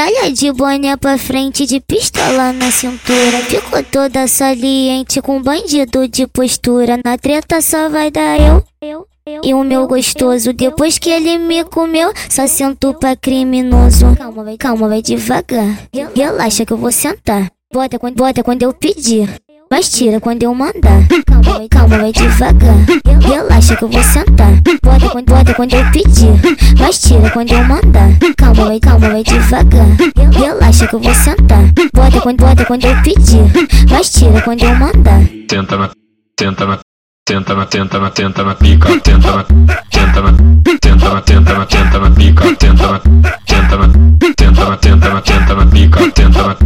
Tralha de boné pra frente, de pistola na cintura. Ficou toda saliente com bandido de postura. Na treta só vai dar eu. E o meu gostoso, depois que ele me comeu, só sento pra criminoso. Calma, vai, calma, vai devagar. Relaxa que eu vou sentar. Bota quando, bota quando eu pedir. Mas tira quando eu mandar. Calma, vai, calma, vai devagar. Relaxa que eu vou sentar. Bota quando, bota quando eu pedir. Mas tira quando eu mandar. Calma, vai, calma, vai devagar. Relaxa que eu vou sentar. Bota quando, bota quando eu pedir. Mas tira quando eu mandar. Tenta na, tenta na, tenta na, tenta na, tenta na pica, tenta na, tenta na, tenta na, tenta na, tenta na pica, tenta na, tenta na, tenta na, tenta na, tenta na pica, tenta na,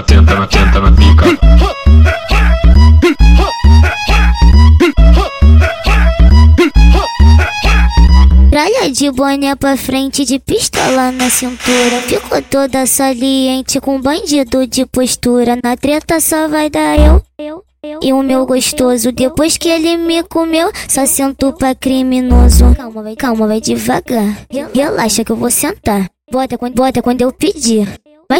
na, tenta na, tenta na pica. Tralha de boné pra frente, de pistola na cintura. Ficou toda saliente com bandido de postura. Na treta só vai dar eu. E o meu gostoso, depois que ele me comeu, só sento pra criminoso. Calma, vai, calma, vai devagar. Relaxa que eu vou sentar. Bota quando, bota quando eu pedir.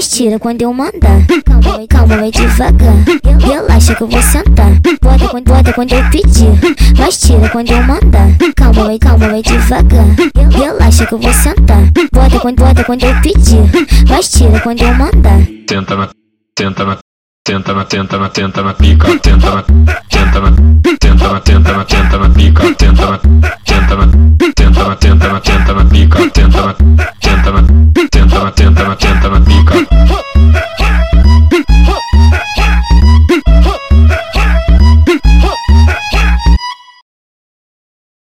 Mas tira quando eu mandar. Calma, vai, calma, vai devagar. Relaxa que eu vou sentar. Bota quando, bota quando eu pedir. Mas tira quando eu mandar. Calma, vai, calma, vai devagar. Relaxa que eu vou sentar. Bota quando, bota quando eu pedir. Mas tira quando eu mandar. Tenta na, tenta na, tenta na, tenta na, tenta na pica, tenta na, tenta na,